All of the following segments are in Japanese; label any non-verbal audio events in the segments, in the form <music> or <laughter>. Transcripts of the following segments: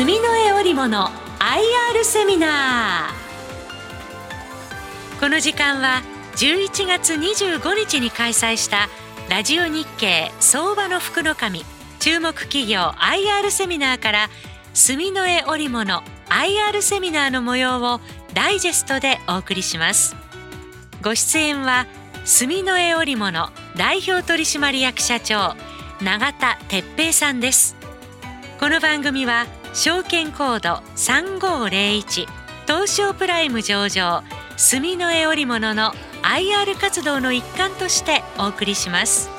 住の江織物 IR セミナー。この時間は11月25日に開催したラジオ日経相場の福の神注目企業 IR セミナーから住の江織物 IR セミナーの模様をダイジェストでお送りします。ご出演は住の江織物代表取締役社長永田哲平さんです。この番組は証券コード3501東証プライム上場住の江織物の IR 活動の一環としてお送りします。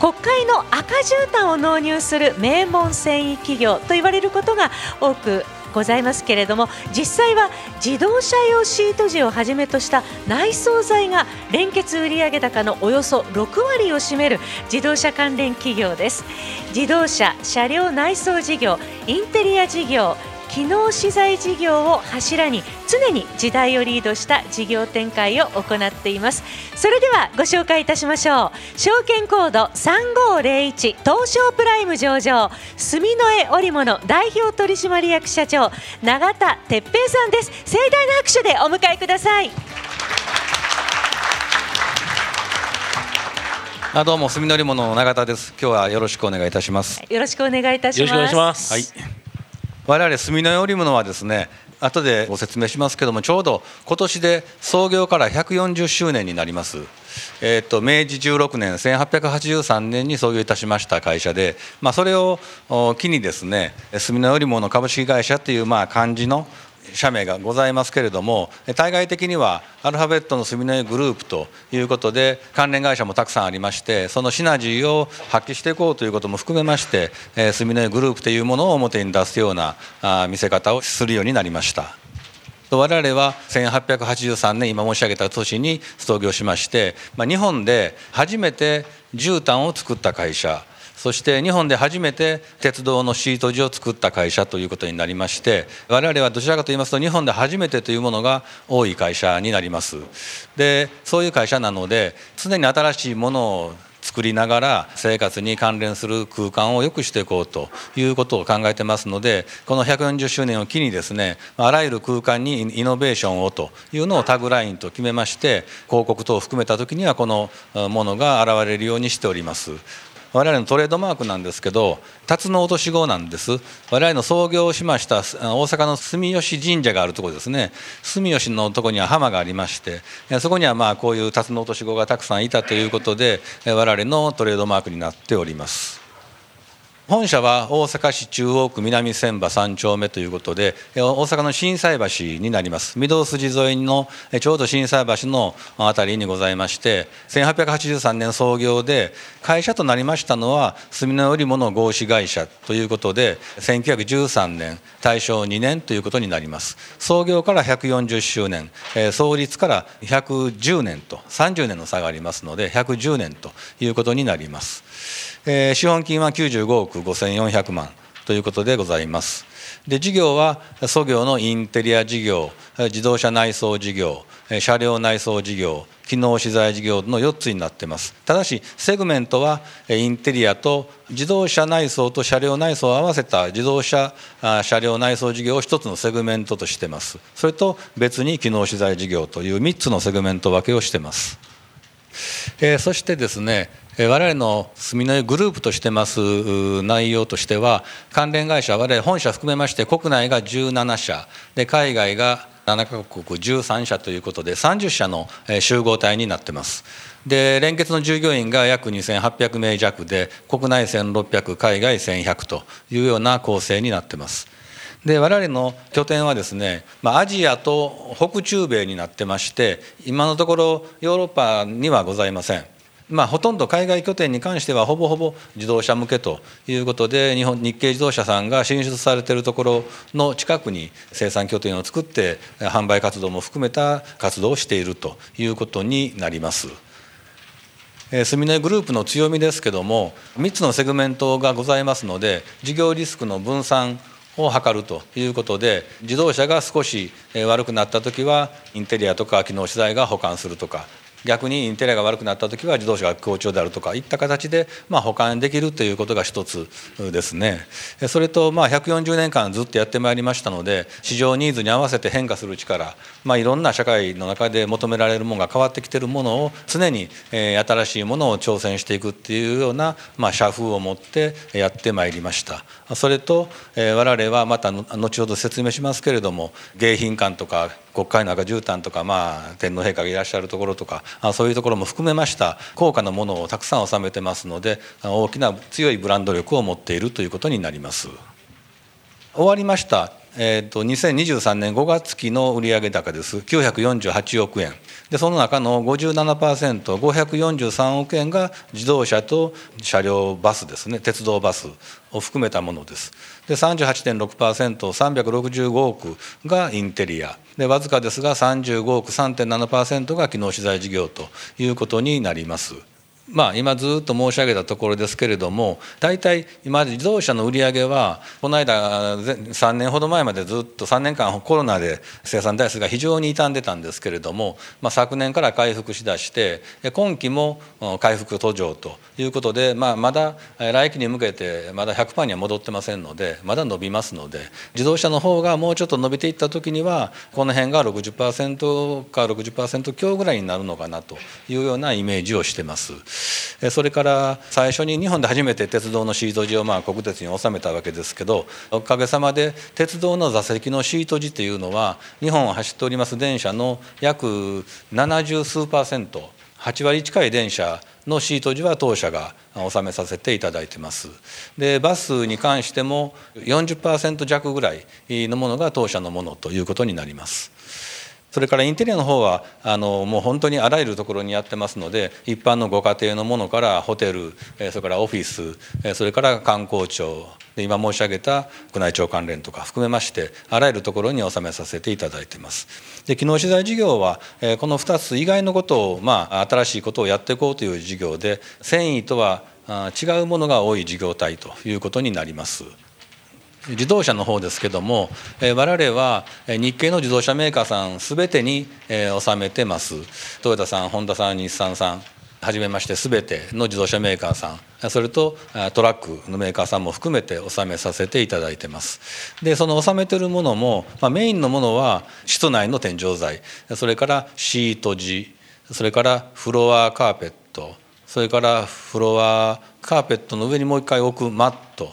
国会の赤絨毯を納入する名門繊維企業と言われることが多くございますけれども実際は自動車用シート地をはじめとした内装材が連結売上高のおよそ6割を占める自動車関連企業です。自動車車両内装事業インテリア事業機能資材事業を柱に常に時代をリードした事業展開を行っています。それではご紹介いたしましょう。証券コード3501東証プライム上場。住の江織物代表取締役社長永田哲平さんです。盛大な拍手でお迎えください。あどうも住の織物の永田です。今日はよろしくお願いいたします。よろしくお願いいたします。よろしくお願いします。はい我々住の織物はですね後でご説明しますけどもちょうど今年で創業から140周年になります。えーと、明治16年1883年に創業いたしました会社で、まあ、それを機にですね住の織物株式会社というまあ漢字の社名がございますけれども対外的にはアルファベットの住のグループということで関連会社もたくさんありましてそのシナジーを発揮していこうということも含めまして住のグループというものを表に出すような見せ方をするようになりました。我々は1883年今申し上げた年に創業しまして、ま、日本で初めて絨毯を作った会社そして日本で初めて鉄道のシート地を作った会社ということになりまして我々はどちらかと言いますと日本で初めてというものが多い会社になります。でそういう会社なので常に新しいものを作りながら生活に関連する空間を良くしていこうということを考えてますのでこの140周年を機にですねあらゆる空間にイノベーションをというのをタグラインと決めまして広告等を含めた時にはこのものが現れるようにしております。我々のトレードマークなんですけど辰の落とし子なんです。我々の創業しました大阪の住吉神社があるところですね。住吉のとこには浜がありましてそこにはまあこういう辰の落とし子がたくさんいたということで我々のトレードマークになっております。本社は大阪市中央区南千葉3丁目ということで大阪の心斎橋になります。御堂筋沿いのちょうど心斎橋の辺りにございまして1883年創業で会社となりましたのは住の織物合資会社ということで1913年大正2年ということになります。創業から140周年創立から110年と30年の差がありますので110年ということになります。えー、資本金は95億5400万ということでございます。で事業は創業のインテリア事業自動車内装事業車両内装事業機能資材事業の4つになっています。ただしセグメントはインテリアと自動車内装と車両内装を合わせた自動車車両内装事業を1つのセグメントとしてます。それと別に機能資材事業という3つのセグメント分けをしてます。えー、そしてですね我々の住のグループとしてます内容としては関連会社我々本社含めまして国内が17社で海外が7カ国13社ということで30社の集合体になってます。で連結の従業員が約2800名弱で国内1600海外1100というような構成になってます。で我々の拠点はですね、まあ、アジアと北中米になってまして今のところヨーロッパにはございません。まあ、ほとんど海外拠点に関してはほぼほぼ自動車向けということで日本日系自動車さんが進出されているところの近くに生産拠点を作って販売活動も含めた活動をしているということになります。スミネグループの強みですけども3つのセグメントがございますので事業リスクの分散を図るということで自動車が少し悪くなった時はインテリアとか機能資材が保管するとか逆にインテリアが悪くなった時は自動車が好調であるとかいった形でま保管できるということが一つですね。それとまあ140年間ずっとやってまいりましたので市場ニーズに合わせて変化する力、まあ、いろんな社会の中で求められるものが変わってきてるものを常に新しいものを挑戦していくっていうようなま社風を持ってやってまいりました。それとえ我々はまた後ほど説明しますけれども迎賓館とか国会の赤絨毯とか、まあ、天皇陛下がいらっしゃるところとかあそういうところも含めました高価なものをたくさん収めてますので大きな強いブランド力を持っているということになります。終わりましたえーと、2023年5月期の売上高です。948億円でその中の 57%543 億円が自動車と車両バスですね。鉄道バスを含めたものです。で 38.6%365 億がインテリア。でわずかですが35億3.7%が機能資材事業ということになります。まあ、今ずっと申し上げたところですけれども大体今まで自動車の売り上げはこの間3年ほど前までずっと3年間コロナで生産台数が非常に傷んでたんですけれども、まあ、昨年から回復しだして今期も回復途上ということで、まあ、まだ来期に向けてまだ100%には戻ってませんのでまだ伸びますので自動車の方がもうちょっと伸びていった時にはこの辺が60%か60%強ぐらいになるのかなというようなイメージをしてます。それから最初に日本で初めて鉄道のシート地をまあ国鉄に収めたわけですけどおかげさまで鉄道の座席のシート地というのは日本を走っております電車の約70数パーセント8割近い電車のシート地は当社が納めさせていただいてます。でバスに関しても40%弱ぐらいのものが当社のものということになります。それからインテリアの方はあのもう本当にあらゆるところにやってますので一般のご家庭のものからホテルそれからオフィスそれから観光庁今申し上げた宮内庁関連とか含めましてあらゆるところに納めさせていただいています。で機能資材事業はこの2つ以外のことを、まあ、新しいことをやっていこうという事業で繊維とは違うものが多い事業体ということになります。自動車の方ですけども我々は日系の自動車メーカーさん全てに納めてます。トヨタさんホンダさん日産さんはじめまして全ての自動車メーカーさん。それとトラックのメーカーさんも含めて納めさせていただいてます。でその納めてるものも、まあ、メインのものは室内の天井材。それからシート地。それからフロアカーペット。それからフロアカーペットの上にもう一回置くマット。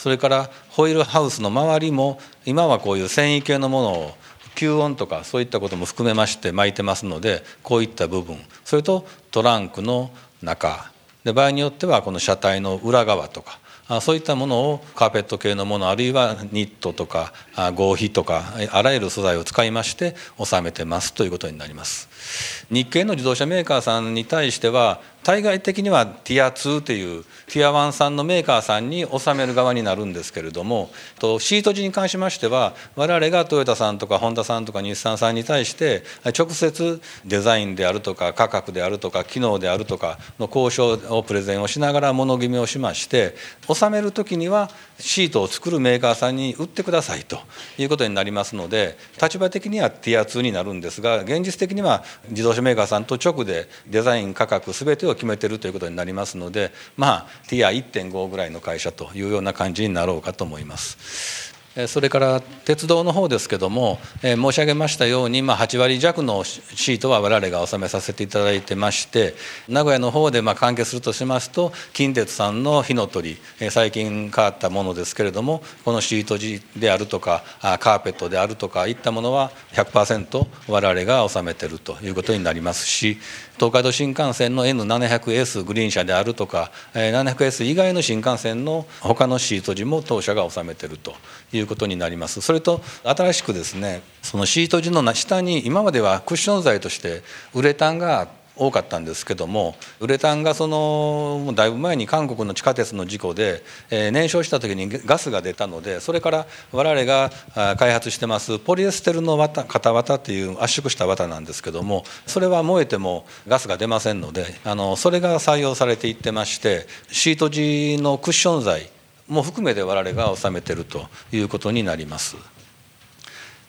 それからホイールハウスの周りも今はこういう繊維系のものを吸音とかそういったことも含めまして巻いてますのでこういった部分それとトランクの中で場合によってはこの車体の裏側とかそういったものをカーペット系のものあるいはニットとか合皮とかあらゆる素材を使いまして収めてますということになります。日系の自動車メーカーさんに対しては対外的にはティア2というティア1さんのメーカーさんに納める側になるんですけれどもとシート地に関しましては我々がトヨタさんとかホンダさんとか日産さんに対して直接デザインであるとか価格であるとか機能であるとかの交渉をプレゼンをしながら物決めをしまして納める時にはシートを作るメーカーさんに売ってくださいということになりますので立場的にはティア2になるんですが現実的には自動車メーカーさんと直でデザイン価格全てを決めてるということになりますのでまあティア1.5ぐらいの会社というような感じになろうかと思います。それから鉄道の方ですけども、申し上げましたように、まあ、8割弱のシートは我々が納めさせていただいてまして名古屋の方でまあ関係するとしますと近鉄さんの火の鳥、最近変わったものですけれどもこのシート地であるとかカーペットであるとかいったものは100%我々が納めてるということになりますし東海道新幹線の N700S グリーン車であるとか 700S 以外の新幹線の他のシート地も当社が納めてるといういうことになります。それと新しくですねそのシート地の下に今まではクッション材としてウレタンが多かったんですけどもウレタンがそのだいぶ前に韓国の地下鉄の事故で、え燃焼した時にガスが出たのでそれから我々が開発してますポリエステルの綿型綿っていう圧縮した綿なんですけどもそれは燃えてもガスが出ませんのであのそれが採用されていってましてシート地のクッション材も含めて我々が治めてるということになります。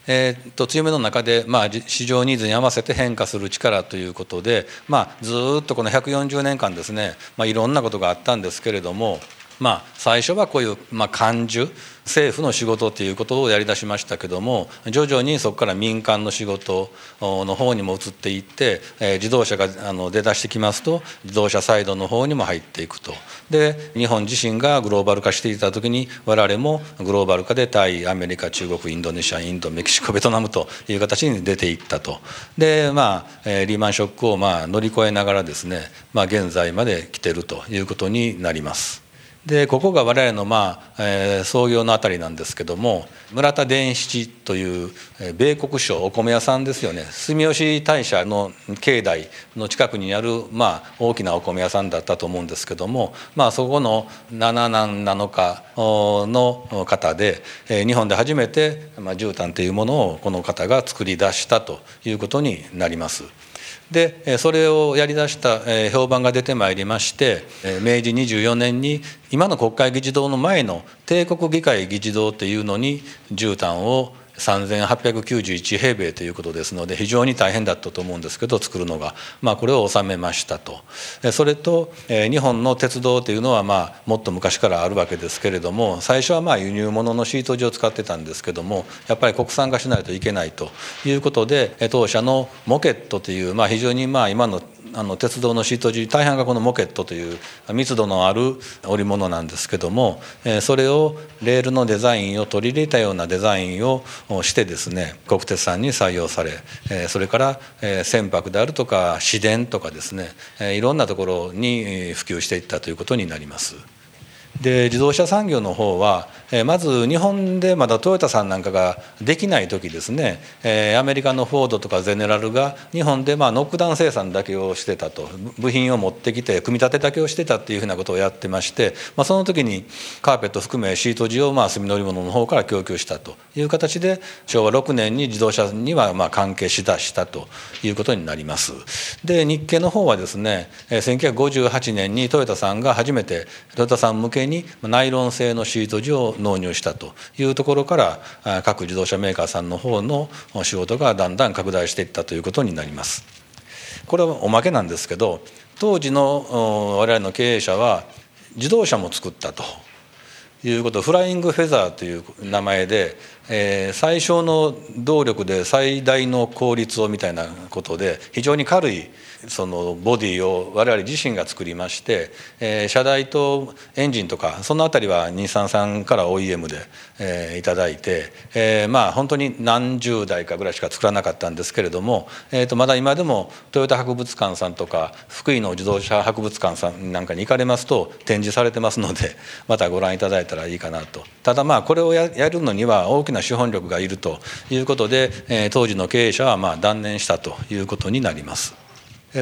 えー、と強めの中で、まあ、市場ニーズに合わせて変化する力ということで、まあ、ずっとこの140年間ですね、まあ、いろんなことがあったんですけれどもまあ、最初はこういう、まあ、官樹政府の仕事ということをやりだしましたけども徐々にそこから民間の仕事の方にも移っていって、えー、自動車があの出だしてきますと自動車サイドの方にも入っていくとで日本自身がグローバル化していた時に我々もグローバル化でタイアメリカ中国インドネシアインドメキシコベトナムという形に出ていったとでまあ、リーマンショックをまあ乗り越えながらですね、まあ、現在まで来てるということになります。でここが我々の、まあえー、創業の辺りなんですけども村田伝七という、えー、米国商お米屋さんですよね住吉大社の境内の近くにある、まあ、大きなお米屋さんだったと思うんですけども、まあ、そこの七男七日の方で、えー、日本で初めて、まあ、絨毯というものをこの方が作り出したということになります。でそれをやりだした評判が出てまいりまして明治24年に今の国会議事堂の前の帝国議会議事堂っていうのに絨毯を3891平米ということですので非常に大変だったと思うんですけど作るのが、まあ、これを収めましたと。それと日本の鉄道というのはまあもっと昔からあるわけですけれども最初はまあ輸入物のシート地を使ってたんですけどもやっぱり国産化しないといけないということで当社のモケットというまあ非常にまあ今のあの鉄道のシート地大半がこのモケットという密度のある織物なんですけどもそれをレールのデザインを取り入れたようなデザインをしてですね国鉄さんに採用されそれから船舶であるとか市電とかですねいろんなところに普及していったということになります。で自動車産業の方はまず日本でまだトヨタさんなんかができない時ですねアメリカのフォードとかゼネラルが日本でまあノックダウン生産だけをしてたと部品を持ってきて組み立てだけをしてたっていうふうなことをやってまして、まあ、その時にカーペット含めシート地をまあ炭乗り物の方から供給したという形で昭和6年に自動車にはまあ関係しだしたということになります。で日系の方はですね1958年にトヨタさんが初めてトヨタさん向けににナイロン製のシート地を納入したというところから各自動車メーカーさんの方の仕事がだんだん拡大していったということになります。これはおまけなんですけど当時の我々の経営者は自動車も作ったということフライングフェザーという名前で、えー、最小の動力で最大の効率をみたいなことで非常に軽いそのボディを我々自身が作りまして、えー、車台とエンジンとかその辺りは日産さんから OEM で、えー、いただいて、えー、まあ本当に何十台かぐらいしか作らなかったんですけれども、えー、とまだ今でもトヨタ博物館さんとか福井の自動車博物館さんなんかに行かれますと展示されてますので <laughs> またご覧いただいたらいいかなとただまあこれをやるのには大きな資本力がいるということで、えー、当時の経営者はまあ断念したということになります。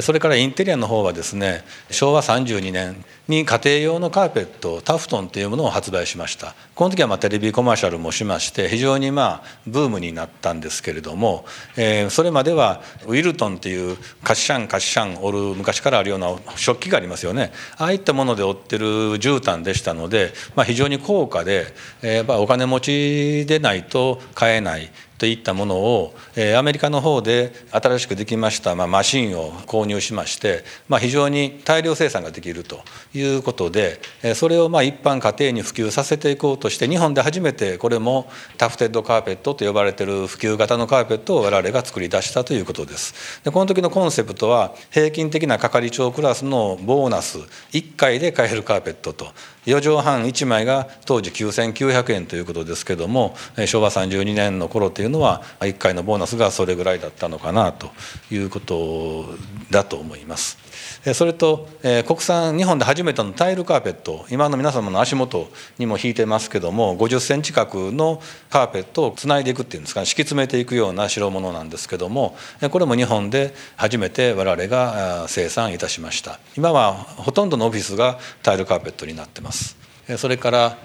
それからインテリアの方はですね昭和32年に家庭用のカーペットタフトンというものを発売しました。この時はまテレビコマーシャルもしまして非常にまあブームになったんですけれども、えー、それまではウィルトンっていうカッシャンカッシャン織る昔からあるような食器がありますよね。ああいったもので織ってる絨毯でしたので、まあ、非常に高価で、えー、やっぱお金持ちでないと買えないといったものを、えアメリカの方で新しくできました、ま、マシンを購入しまして、ま、非常に大量生産ができるといいうことでそれをまあ一般家庭に普及させていこうとして日本で初めてこれもタフテッドカーペットと呼ばれてる普及型のカーペットを我々が作り出したということです。でこの時のコンセプトは平均的な係長クラスのボーナス1回で買えるカーペットと4畳半1枚が当時9900円ということですけども昭和32年の頃っていうのは1回のボーナスがそれぐらいだったのかなということだと思います。それと国産日本で初めてのタイルカーペット今の皆様の足元にも引いてますけども50センチ角のカーペットをつないでいくっていうんですか、敷き詰めていくような代物なんですけどもこれも日本で初めて我々が生産いたしました。今はほとんどのオフィスがタイルカーペットになってます。それから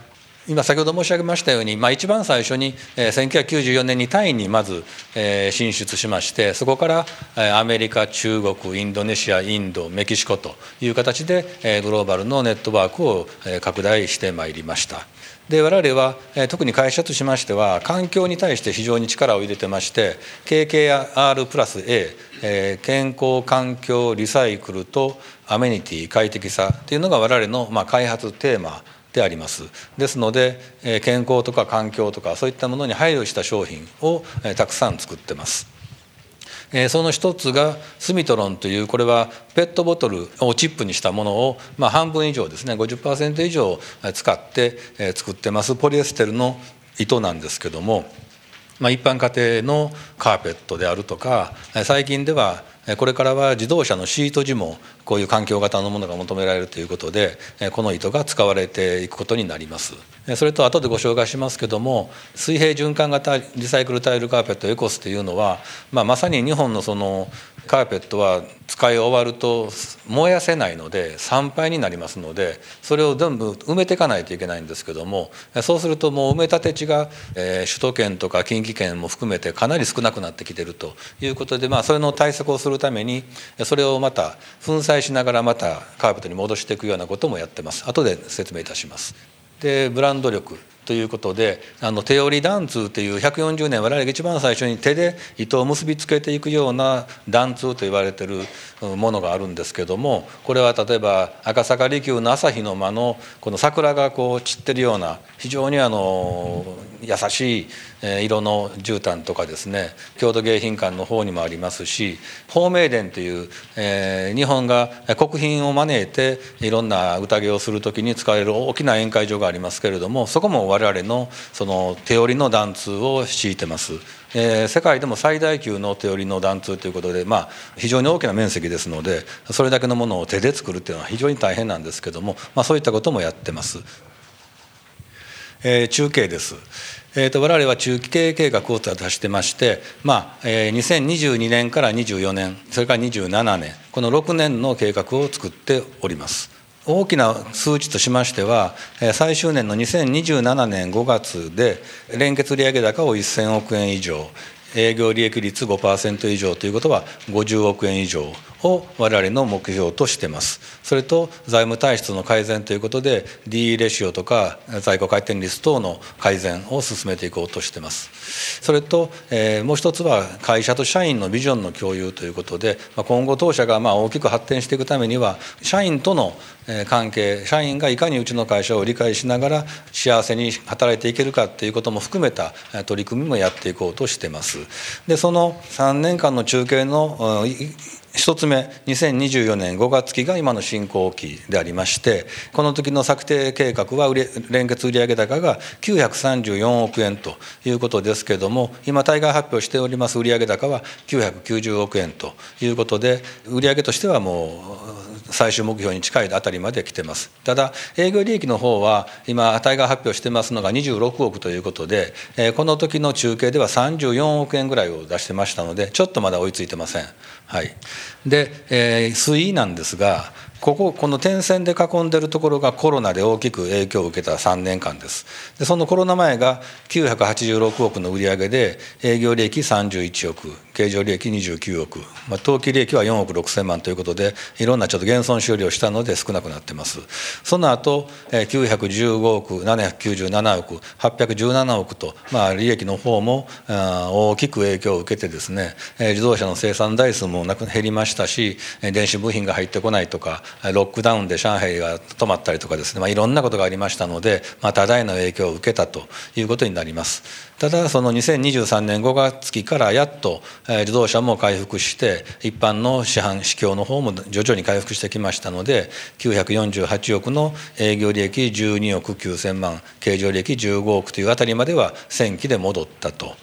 今先ほど申し上げましたように、まあ、一番最初に、えー、1994年にタイにまず、え、進出しましてそこから、え、アメリカ中国インドネシアインドメキシコという形で、え、グローバルのネットワークを、え、拡大してまいりました。で我々は、特に会社としましては環境に対して非常に力を入れてまして KKR プラス A、健康環境リサイクルとアメニティ快適さというのが我々の、まあ、開発テーマであります。ですので健康とか環境とかそういったものに配慮した商品をたくさん作ってます。その一つがスミトロンというこれはペットボトルをチップにしたものを、まあ、半分以上ですね50%以上使って作ってます。ポリエステルの糸なんですけども、まあ、一般家庭のカーペットであるとか最近ではこれからは自動車のシート地もこういう環境型のものが求められるということでこの糸が使われていくことになります。それと後でご紹介しますけども水平循環型リサイクルタイルカーペットエコスというのは、まあ、まさに日本のそのカーペットは使い終わると燃やせないので参拝になりますのでそれを全部埋めていかないといけないんですけどもそうするともう埋め立て地が、え首都圏とか近畿圏も含めてかなり少なくなってきてるということで、まあ、それの対策をするためにそれをまた粉砕しながらまたカーペットに戻していくようなこともやってます後で説明いたします。でブランド力ということであの手織り緞通という140年我々が一番最初に手で糸を結びつけていくような緞通と言われてるものがあるんですけどもこれは例えば赤坂離宮の朝日の間のこの桜がこう散ってるような非常にあの優しい色の絨毯とかですね郷土迎賓館の方にもありますし宝明殿という、え、日本が国賓を招いていろんな宴をする時に使われる大きな宴会場がありますけれどもそこも我々のその手織りの緞通を敷いてます。えー、世界でも最大級の手織りの緞通ということで、まあ、非常に大きな面積ですのでそれだけのものを手で作るっていうのは非常に大変なんですけども、まあ、そういったこともやってます。えー、中継です。えーと、我々は中期経営計画を出してまして、まあえー、2022年から24年それから27年この6年の計画を作っております大きな数値としましては最終年の2027年5月で連結売上高を1000億円以上営業利益率5%以上ということは50億円以上を我々の目標としてます。それと財務体質の改善ということで DE レシオとか在庫回転率等の改善を進めていこうとしてます。それと、えー、もう一つは会社と社員のビジョンの共有ということで、今後当社がまあ大きく発展していくためには社員との関係社員がいかにうちの会社を理解しながら幸せに働いていけるかっていうことも含めた取り組みもやっていこうとしてます。でその3年間の中継の1つ目2024年5月期が今の進行期でありましてこの時の策定計画は連結売上高が934億円ということですけれども今対外発表しております売上高は990億円ということで売上としてはもう最終目標に近いあたりまで来てます。ただ営業利益の方は今対外発表してますのが26億ということでこの時の中継では34億円ぐらいを出してましたのでちょっとまだ追いついてません。はい、で、えー、水位なんですがこここの点線で囲んでるところがコロナで大きく影響を受けた3年間です。でそのコロナ前が986億の売り上げで営業利益31億。経常利益29億、まあ、当期利益は4億6千万ということでいろんなちょっと減損終了したので少なくなってますその後915億797億817億と、まあ、利益の方も大きく影響を受けてですね自動車の生産台数もなく減りましたし電子部品が入ってこないとかロックダウンで上海が止まったりとかですね、まあ、いろんなことがありましたので、まあ、多大な影響を受けたということになります。ただその2023年5月期からやっと自動車も回復して一般の市販市況の方も徐々に回復してきましたので948億の営業利益12億9,000万経常利益15億というあたりまでは先期で戻ったと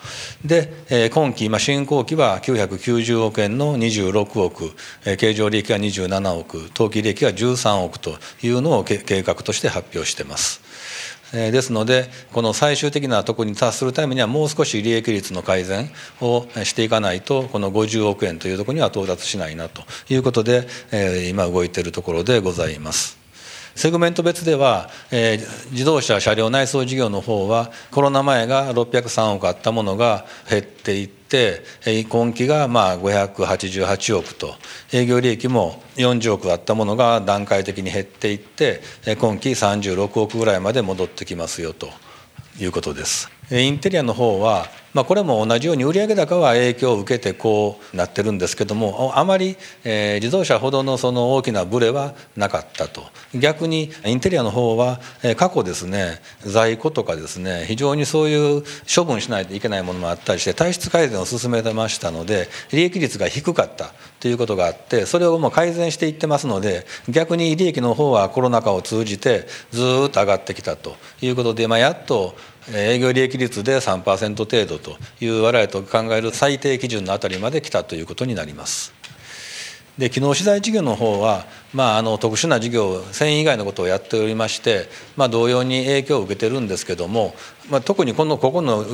で今期今進行期は990億円の26億経常利益は27億当期利益は13億というのを計画として発表してます。ですのでこの最終的なところに達するためにはもう少し利益率の改善をしていかないとこの50億円というところには到達しないなということで今動いているところでございます。セグメント別では、えー、自動車車両内装事業の方はコロナ前が603億あったものが減っていって今期がまあ588億と営業利益も40億あったものが段階的に減っていって今期36億ぐらいまで戻ってきますよということです。インテリアの方はまあ、これも同じように売上高は影響を受けてこうなってるんですけどもあまり、え自動車ほどのその大きなブレはなかったと。逆にインテリアの方は、え過去ですね在庫とかですね非常にそういう処分しないといけないものもあったりして体質改善を進めてましたので利益率が低かったということがあってそれをもう改善していってますので逆に利益の方はコロナ禍を通じてずっと上がってきたということで、まあ、やっと営業利益率で3%程度という我々と考える最低基準のあたりまで来たということになります。で機能資材事業の方は、まあ、あの特殊な事業繊維以外のことをやっておりまして、まあ、同様に影響を受けてるんですけども、まあ、特にこのここの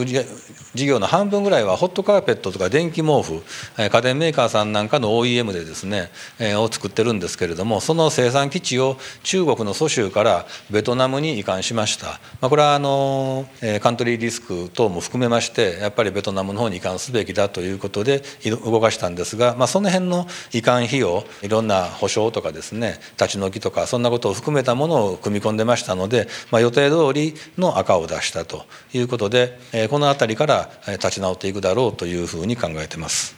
事業の半分ぐらいはホットカーペットとか電気毛布家電メーカーさんなんかの OEM でですね、えー、を作ってるんですけれどもその生産基地を中国の蘇州からベトナムに移管しました、まあ、これはあの、え、カントリーリスク等も含めましてやっぱりベトナムの方に移管すべきだということで動かしたんですが、まあ、その辺の移管費用いろんな保証とかですね立ち退きとかそんなことを含めたものを組み込んでましたので、まあ、予定通りの赤を出したと。いうことでこの辺りから立ち直っていくだろうというふうに考えてます。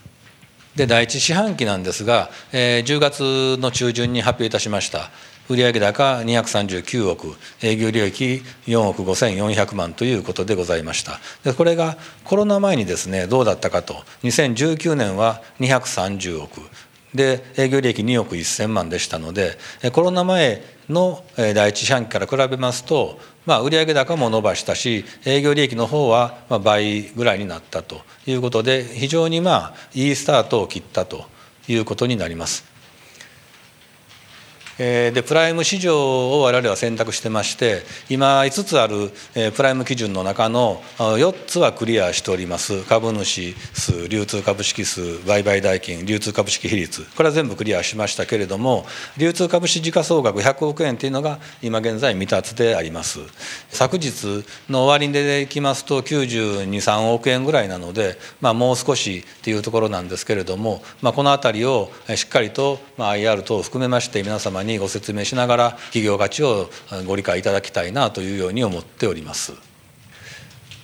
で第一四半期なんですが、えー、10月の中旬に発表いたしました売上高239億営業利益4億5400万ということでございました。でこれがコロナ前にですねどうだったかと。2019年は230億。で営業利益2億1000万でしたのでコロナ前の第一四半期から比べますと、まあ、売上高も伸ばしたし営業利益の方は倍ぐらいになったということで非常にまあいいスタートを切ったということになります。でプライム市場を我々は選択してまして今5つあるプライム基準の中の4つはクリアしております。株主数流通株式数売買代金流通株式比率。これは全部クリアしましたけれども流通株式時価総額100億円というのが今現在未達であります。昨日の終わりでいきますと923億円ぐらいなので、まあ、もう少しっていうところなんですけれども、まあ、この辺りをしっかりと IR 等を含めまして皆様ににご説明しながら企業価値をご理解いただきたいなというように思っております。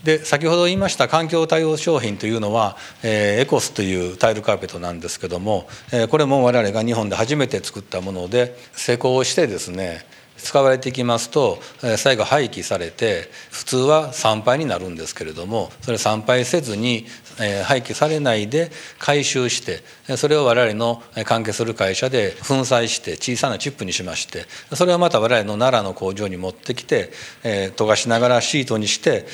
で先ほど言いました環境対応商品というのは、えー、エコスというタイルカーペットなんですけども、えー、これも我々が日本で初めて作ったもので施工してですね使われていきますと最後廃棄されて普通は参拝になるんですけれどもそれ参拝せずに廃棄されないで回収してそれを我々の関係する会社で粉砕して小さなチップにしましてそれをまた我々の奈良の工場に持ってきて溶かしながらシートにして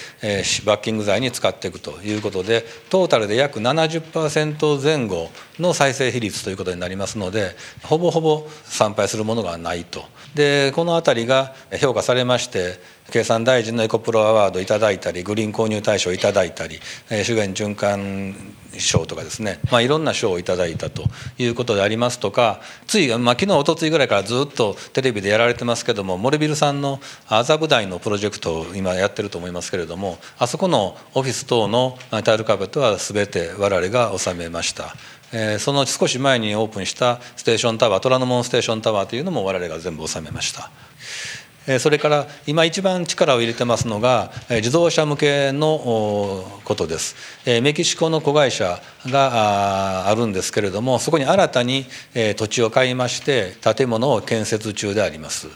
バッキング材に使っていくということでトータルで約70%前後の再生比率ということになりますのでほぼほぼ参拝するものがないと。でこの辺りが評価されまして経産大臣のエコプロアワードいただいたりグリーン購入大賞いただいたり資源循環賞とかですね、まあ、いろんな賞をいただいたということでありますとかつい、まあ、昨日おとついぐらいからずっとテレビでやられてますけどもモルビルさんの麻布台のプロジェクトを今やってると思いますけれどもあそこのオフィス等のタイルカーペットは全て我々が収めました。えー、その少し前にオープンしたステーションタワー虎ノ門ステーションタワーというのも我々が全部収めました。それから今一番力を入れてますのが自動車向けのことです。メキシコの子会社があるんですけれどもそこに新たに土地を買いまして建物を建設中であります。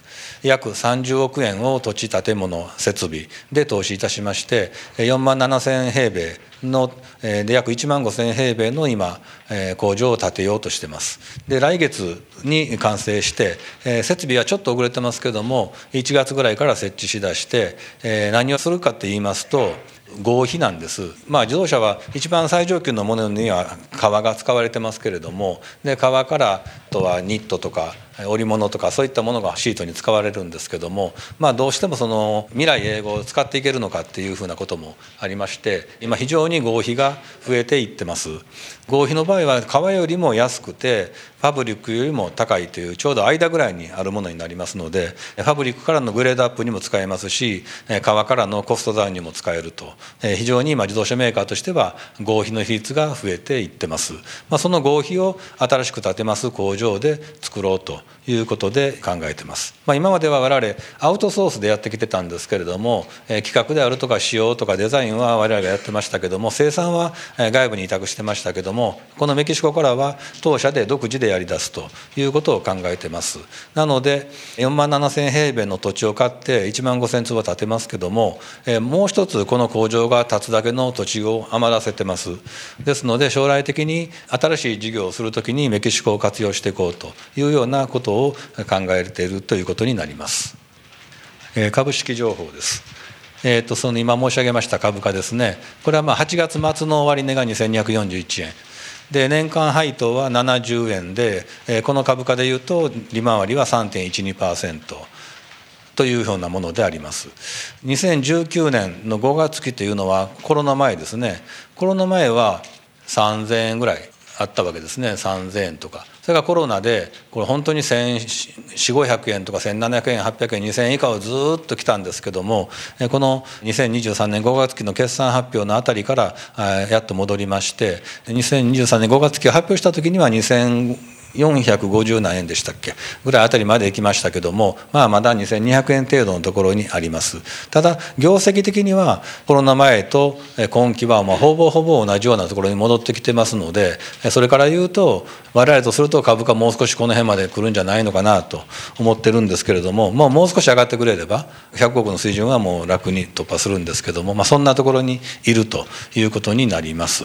約30億円を土地建物設備で投資いたしまして4万7千平米のえで約1万5千平米の今え工場を建てようとしてます。で来月に完成してえ設備はちょっと遅れてますけども1月ぐらいから設置しだしてえ何をするかって言いますと合皮なんです、まあ、自動車は一番最上級のものには革が使われてますけれどもで革からとはニットとか織物とかそういったものがシートに使われるんですけども、まあ、どうしてもその未来英語を使っていけるのかっていうふうなこともありまして今非常に合皮が増えていってます。合皮の場合は革よりも安くてファブリックよりも高いというちょうど間ぐらいにあるものになりますのでファブリックからのグレードアップにも使えますし革からのコストダウンにも使えると。非常に今自動車メーカーとしては合皮の比率が増えていってます、まあ、その合皮を新しく建てます工場で作ろうということで考えてます、まあ、今までは我々アウトソースでやってきてたんですけれども企画であるとか仕様とかデザインは我々がやってましたけども生産は外部に委託してましたけどもこのメキシコからは当社で独自でやり出すということを考えてます。なので4万7,000平米の土地を買って1万5,000坪建てますけどももう一つこの工場が建つだけの土地を余らせてます。ですので将来的に新しい事業をする時にメキシコを活用していこうというようなことを考えているということになります。株式情報です。えーと、その今申し上げました株価ですね。これはまあ8月末の終値が2241円。で年間配当は70円で、えー、この株価でいうと利回りは3.12%というようなものであります。2019年の5月期というのはコロナ前ですね。コロナ前は3000円ぐらい。あったわけですね。3,000円とか。それがコロナでこれ本当に1400500円とか1700円800円2000円以下をずっと来たんですけどもこの2023年5月期の決算発表のあたりからやっと戻りまして2023年5月期を発表した時には2000円450何円でしたっけ？ぐらいあたりまで行きましたけども、まあ、まだ2200円程度のところにありますただ業績的にはコロナ前と今期はまほぼほぼ同じようなところに戻ってきてますのでそれから言うと我々とすると株価もう少しこの辺まで来るんじゃないのかなと思ってるんですけれども、もう少し上がってくれれば100億の水準はもう楽に突破するんですけども、まあ、そんなところにいるということになります。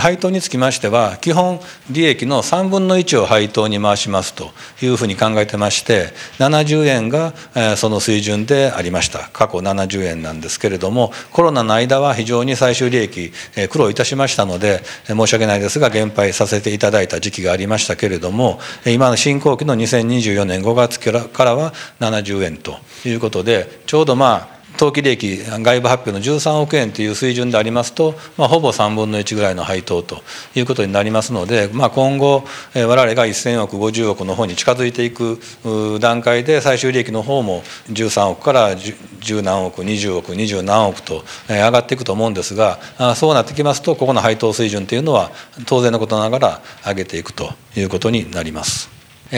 配当につきましては基本利益の3分の1を配当に回しますというふうに考えてまして70円が、その水準でありました。過去70円なんですけれどもコロナの間は非常に最終利益、苦労いたしましたので申し訳ないですが減配させていただいた時期がありましたけれども今の進行期の2024年5月からは70円ということでちょうどまあ当期利益外部発表の13億円という水準でありますと、まあ、ほぼ3分の1ぐらいの配当ということになりますので、まあ、今後我々が1000億50億の方に近づいていく段階で最終利益の方も13億から10何億20億20何億と上がっていくと思うんですがそうなってきますとここの配当水準というのは当然のことながら上げていくということになります。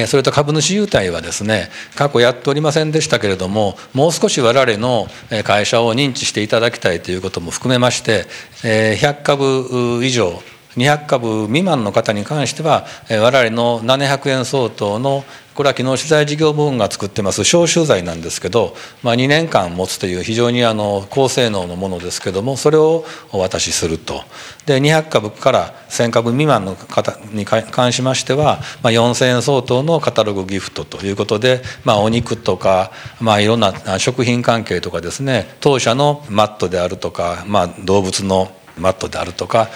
それと株主優待はですね過去やっておりませんでしたけれどももう少し我々の会社を認知していただきたいということも含めまして100株以上200株未満の方に関しては我々の700円相当のこれは機能資材事業部門が作ってます消臭剤なんですけど、まあ、2年間持つという非常にあの高性能のものですけどもそれをお渡しすると。で200株から1000株未満の方に関しましては、まあ、4000円相当のカタログギフトということで、まあ、お肉とか、まあ、いろんな食品関係とかですね当社のマットであるとか、まあ、動物のマットであるとか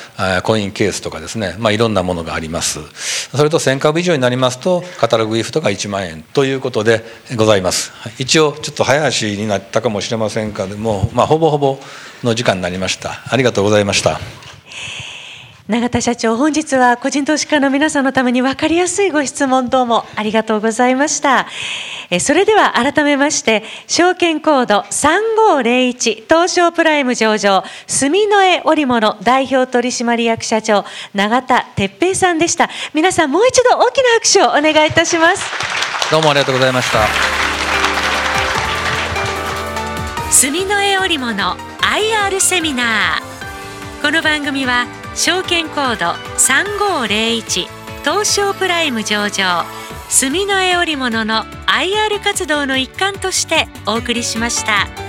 コインケースとかですね、まあ、いろんなものがあります。それと1000株以上になりますとカタログギフトが1万円ということでございます。一応ちょっと早足になったかもしれませんがでも、まあ、ほぼほぼの時間になりました。ありがとうございました。永田社長本日は個人投資家の皆さんのために分かりやすいご質問どうもありがとうございました。それでは改めまして証券コード3501東証プライム上場住之江織物代表取締役社長永田哲平さんでした。皆さんもう一度大きな拍手をお願いいたします。どうもありがとうございました。住之江織物 IR セミナー。この番組は証券コード3501東証プライム上場住の絵織物の IR 活動の一環としてお送りしました。